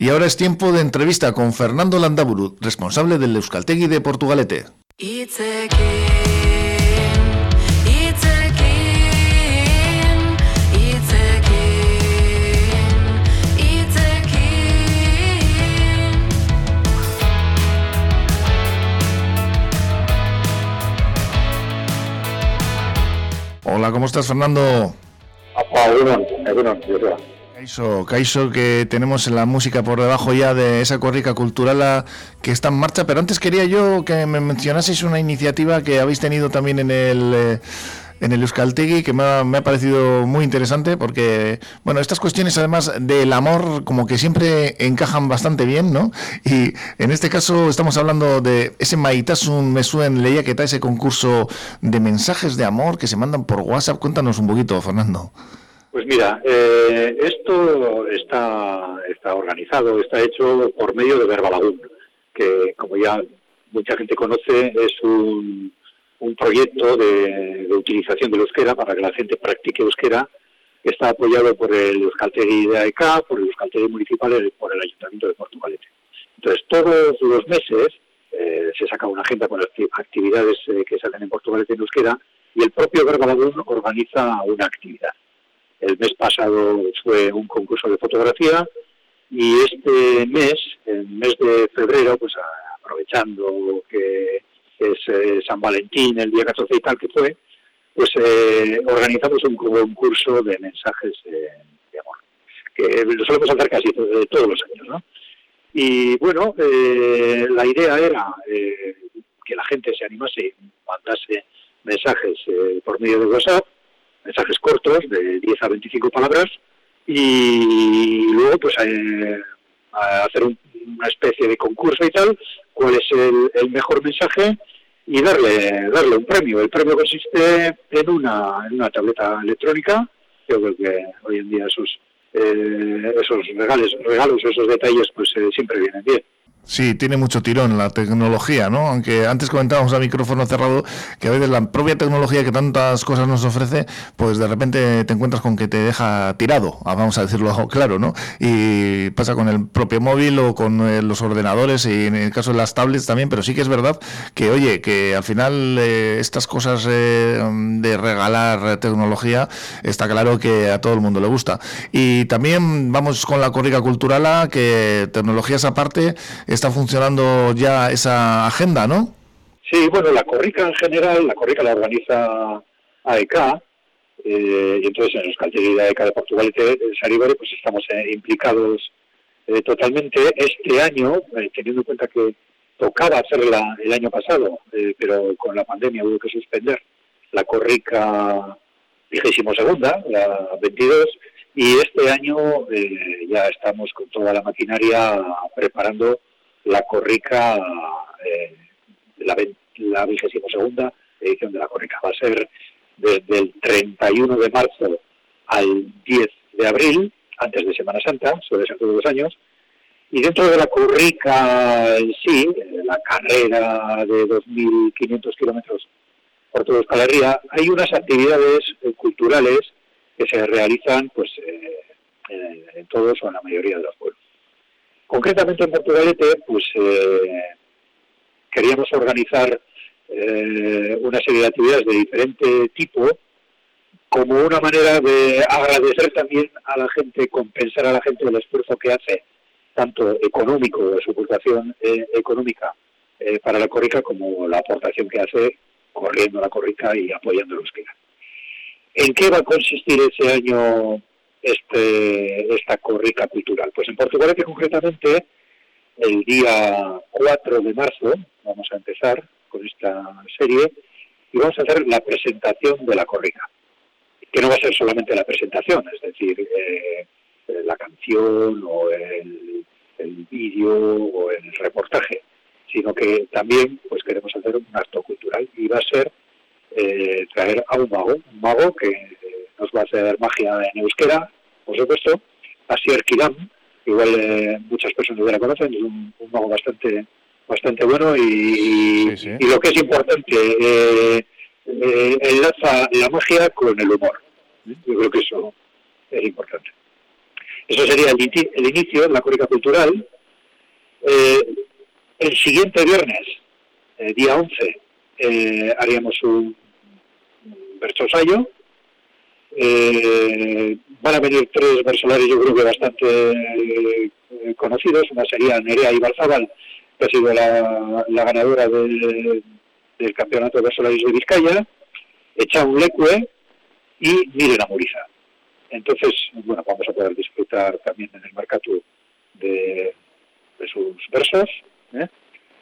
Y ahora es tiempo de entrevista con Fernando Landaburu, responsable del Euskaltegui de Portugalete. Hola, ¿cómo estás, Fernando? Caiso, que tenemos la música por debajo ya de esa corrica cultural que está en marcha, pero antes quería yo que me mencionaseis una iniciativa que habéis tenido también en el... Eh, en el Euskaltegui que me ha, parecido muy interesante porque, bueno, estas cuestiones además del amor como que siempre encajan bastante bien, ¿no? Y en este caso estamos hablando de ese Maitasun Mesuen leía que está ese concurso de mensajes de amor que se mandan por WhatsApp. Cuéntanos un poquito, Fernando. Pues mira, eh, esto está, está organizado, está hecho por medio de Verbalagún, que como ya mucha gente conoce es un, un proyecto de, utilización del euskera para que la gente practique euskera, está apoyado por el Euskaltegui de AECA, por el Euskaltegui Municipal y por el Ayuntamiento de Portugalete. Entonces, todos los meses eh, se saca una agenda con las actividades eh, que se hacen en Portugalete en euskera y el propio Verbalagún organiza una actividad. El mes pasado fue un concurso de fotografía y este mes, el mes de febrero, pues aprovechando que es eh, San Valentín, el día 14 y tal que fue, pues eh, organizamos un concurso de mensajes de amor, que lo solemos hacer casi todos los años, ¿no? Y bueno, eh, la idea era que la gente se animase mandase mensajes por medio de WhatsApp, mensajes cortos de 10 a 25 palabras, y luego pues hacer una especie de concurso y tal, cuál es el, mejor mensaje y darle darle un premio. El premio consiste en una, en una tableta electrónica. Yo creo que hoy en día esos eh, esos regalos, regalos, esos detalles, pues eh, siempre vienen bien. Sí, tiene mucho tirón la tecnología, ¿no? Aunque antes comentábamos a micrófono cerrado que a veces la propia tecnología que tantas cosas nos ofrece, pues de repente te encuentras con que te deja tirado, ah, vamos a decirlo claro, ¿no? Y pasa con el propio móvil o con eh, los ordenadores y en el caso de las tablets también, pero sí que es verdad que, oye, que al final eh, estas cosas eh, de regalar tecnología, está claro que a todo el mundo le gusta. Y también vamos con la corrica cultural, que tecnologías aparte, está funcionando ya esa agenda, ¿no? Sí, bueno, la Corrica en general, la Corrica la organiza AEK, eh, y entonces en los de AEK de Portugal y de Saribore, pues estamos eh, implicados eh, totalmente. Este año, eh, teniendo en cuenta que tocaba hacerla el año pasado, pero con la pandemia hubo que suspender la Corrica vigésimo segunda, la 22, y este año ya estamos con toda la maquinaria preparando la Corrica, eh, la, vigésima segunda edición de la Corrica. Va a ser desde el 31 de marzo al 10 de abril, antes de Semana Santa, suele ser todos los años, y dentro de la Corrica en sí, la carrera de 2.500 kilómetros por toda Euskal hay unas actividades eh, culturales que se realizan pues eh, en todos o en la mayoría de los pueblos. Concretamente en Portugalete, pues eh, queríamos organizar eh, una serie de actividades de diferente tipo, como una manera de agradecer también a la gente, compensar a la gente el esfuerzo que hace, tanto económico, de su eh, económica para la corrica, como la aportación que hace corriendo la corrica y apoyando los que ¿En qué va a consistir ese año este, esta corrica cultural? Pues en Portugal, que concretamente el día 4 de marzo vamos a empezar con esta serie y vamos a hacer la presentación de la corrica, que no va a ser solamente la presentación, es decir, eh, la canción o el, el vídeo o el reportaje, sino que también pues queremos hacer un acto cultural y va a ser eh, traer a un mago, un mago que nos va a hacer magia en euskera, por supuesto, Asier Kiram, igual eh, muchas personas ya la conocen, es un, mago bastante bastante bueno y, lo que es importante, eh, eh, enlaza la magia con el humor. Yo creo que eso es importante. Eso sería el, el inicio de la corrica cultural. El siguiente viernes, día 11, eh, haríamos un versosayo. Van a venir tres versolares, yo creo que bastante conocidos. Una sería Nerea Ibarzabal, que ha sido la, ganadora del, campeonato de versolaris de Vizcaya. un Lecue y Miren Muriza. Entonces, bueno, vamos a poder disfrutar también en el mercado de, sus versos, ¿eh?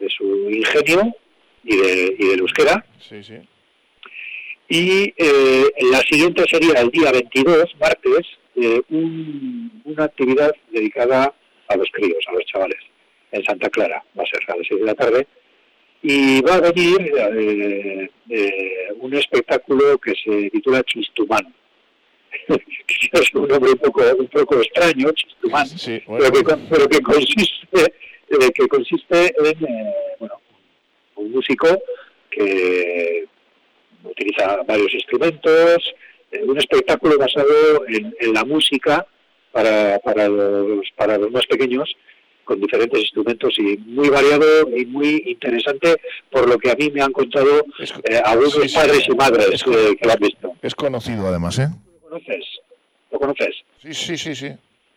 de su ingenio y, de, y del euskera. Sí, sí. Y eh, la siguiente sería el día 22, martes, eh, una actividad dedicada a los críos, a los chavales, en Santa Clara. Va a ser a las 6 de la tarde. Y va a venir un espectáculo que se titula Chistumán es un nombre un poco, un poco extraño, chistumán, pero, que, consiste, eh, que consiste en eh, bueno, un músico que utiliza varios instrumentos, eh, un espectáculo basado en, la música para, para, los, para los más pequeños con diferentes instrumentos y muy variado y muy interesante por lo que a mí me han contado algunos padres y madres que, que, lo han visto. Es conocido además, ¿eh? conoces? ¿Lo conoces? Sí, sí, sí, sí.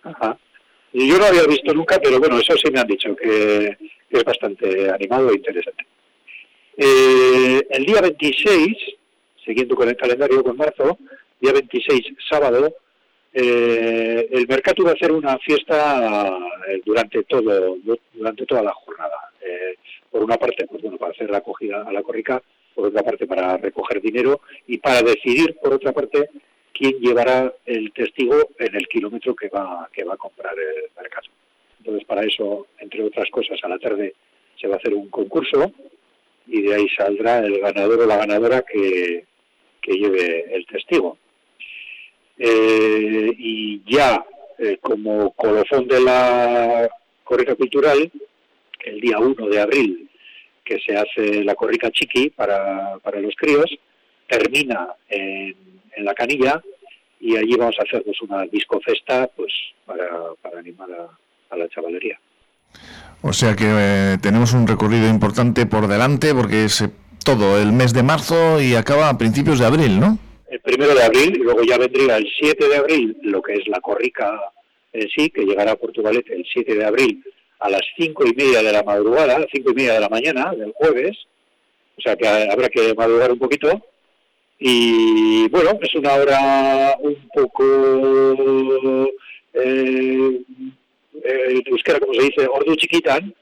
Ajá. Y yo no había visto nunca, pero bueno, eso sí me han dicho, que, es bastante animado e interesante. Eh, el día 26, siguiendo con el calendario con marzo, día 26, sábado, eh, el mercado va a hacer una fiesta eh, durante todo durante toda la jornada. por una parte, pues bueno, para hacer la acogida a la corrica, por otra parte para recoger dinero y para decidir, por otra parte, quién llevará el testigo en el kilómetro que va, que va a comprar el mercado. Entonces, para eso, entre otras cosas, a la tarde se va a hacer un concurso y de ahí saldrá el ganador o la ganadora que, lleve el testigo. Eh, y ya eh, como colofón de la corrica cultural, el día 1 de abril, que se hace la corrica chiqui para, para los críos, termina en la canilla y allí vamos a hacer pues, una discofesta pues, para, animar a, la chavalería. O sea que eh, tenemos un recorrido importante por delante porque es eh, todo el mes de marzo y acaba a principios de abril, ¿no? El primero de abril y luego ya vendría el 7 de abril lo que es la corrica en sí, que llegará a Portugalete el 7 de abril a las cinco y media de la madrugada, cinco y media de la mañana del jueves, o sea que habrá que madrugar un poquito. Y bueno, es una hora un poco eh, eh, euskera, como se dice, ordu chiquitan,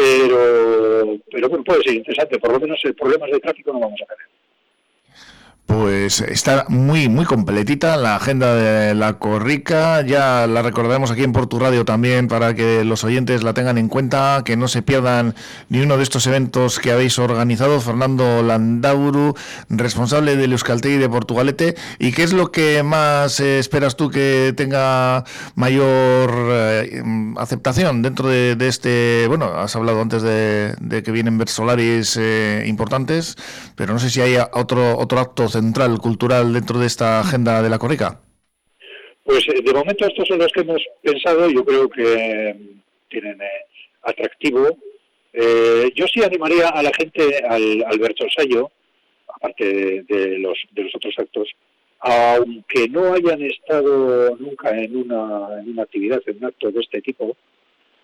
pero, pero bueno, puede ser interesante, por lo menos problemas de tráfico no vamos a tener. Pues está muy muy completita la agenda de la Corrica, ya la recordaremos aquí en Portu Radio también para que los oyentes la tengan en cuenta, que no se pierdan ni uno de estos eventos que habéis organizado. Fernando Landauru, responsable del Euskaltegui de Portugalete, ¿y qué es lo que más eh, esperas tú que tenga mayor eh, aceptación dentro de, este, bueno, has hablado antes de, que vienen versolaris eh, importantes, pero no sé si hay otro, otro acto central cultural dentro de esta agenda de la Corrica? Pues eh, de momento estos son los que hemos pensado, yo creo que tienen eh, atractivo. Eh, yo sí animaría a la gente al, al Bertosayo, aparte de, los, de los otros actos, aunque no hayan estado nunca en una, en una actividad, en un acto de este tipo,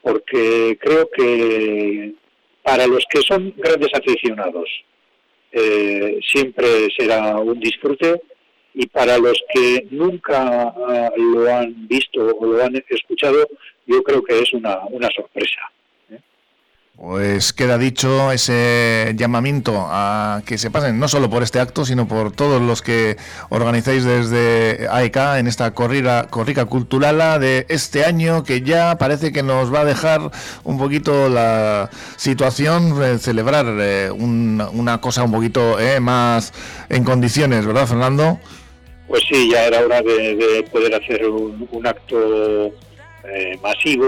porque creo que para los que son grandes aficionados eh, siempre será un disfrute y para los que nunca ah, lo han visto o lo han escuchado, yo creo que es una, una sorpresa. Pues queda dicho ese llamamiento a que se pasen no solo por este acto, sino por todos los que organizáis desde AEK en esta corrida, corrica cultural de este año que ya parece que nos va a dejar un poquito la situación de celebrar eh, una cosa un poquito eh, más en condiciones, ¿verdad, Fernando? Pues sí, ya era hora de, poder hacer un, acto eh, masivo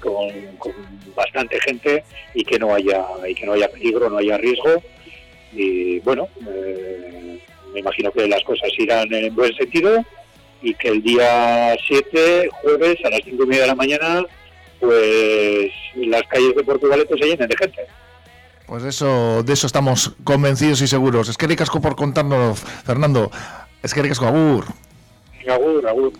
con, con bastante gente y que no haya y que no haya peligro, no haya riesgo. Y bueno, eh, me imagino que las cosas irán en buen sentido y que el día 7, jueves, a las 5 y media de la mañana, pues las calles de Portugalete se llenen de gente. Pues de eso, de eso estamos convencidos y seguros. Es que ricasco por contarnos, Fernando. Es que ricasco, agur. Agur, agur.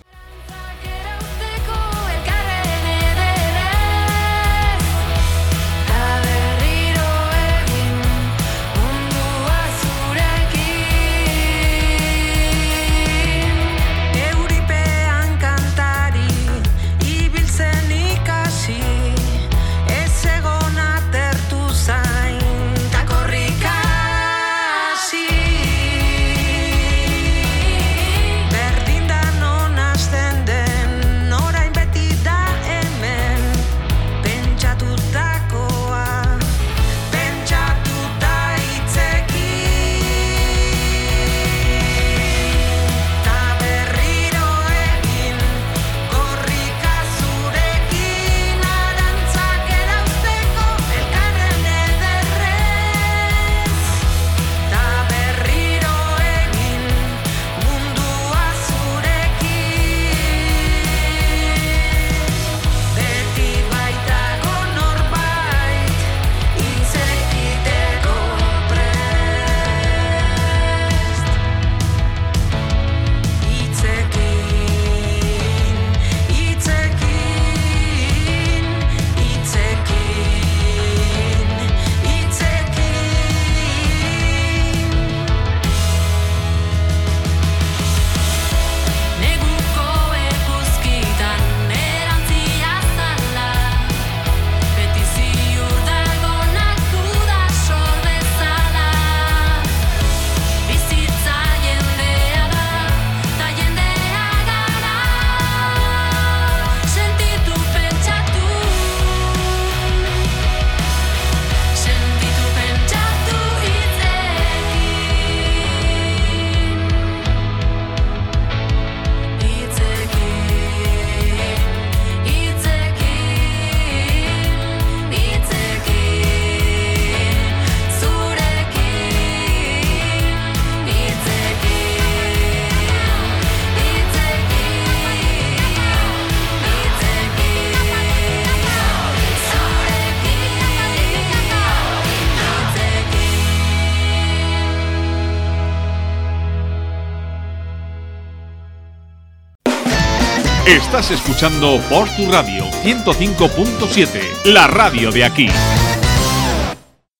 Estás escuchando por tu radio 105.7, la radio de aquí.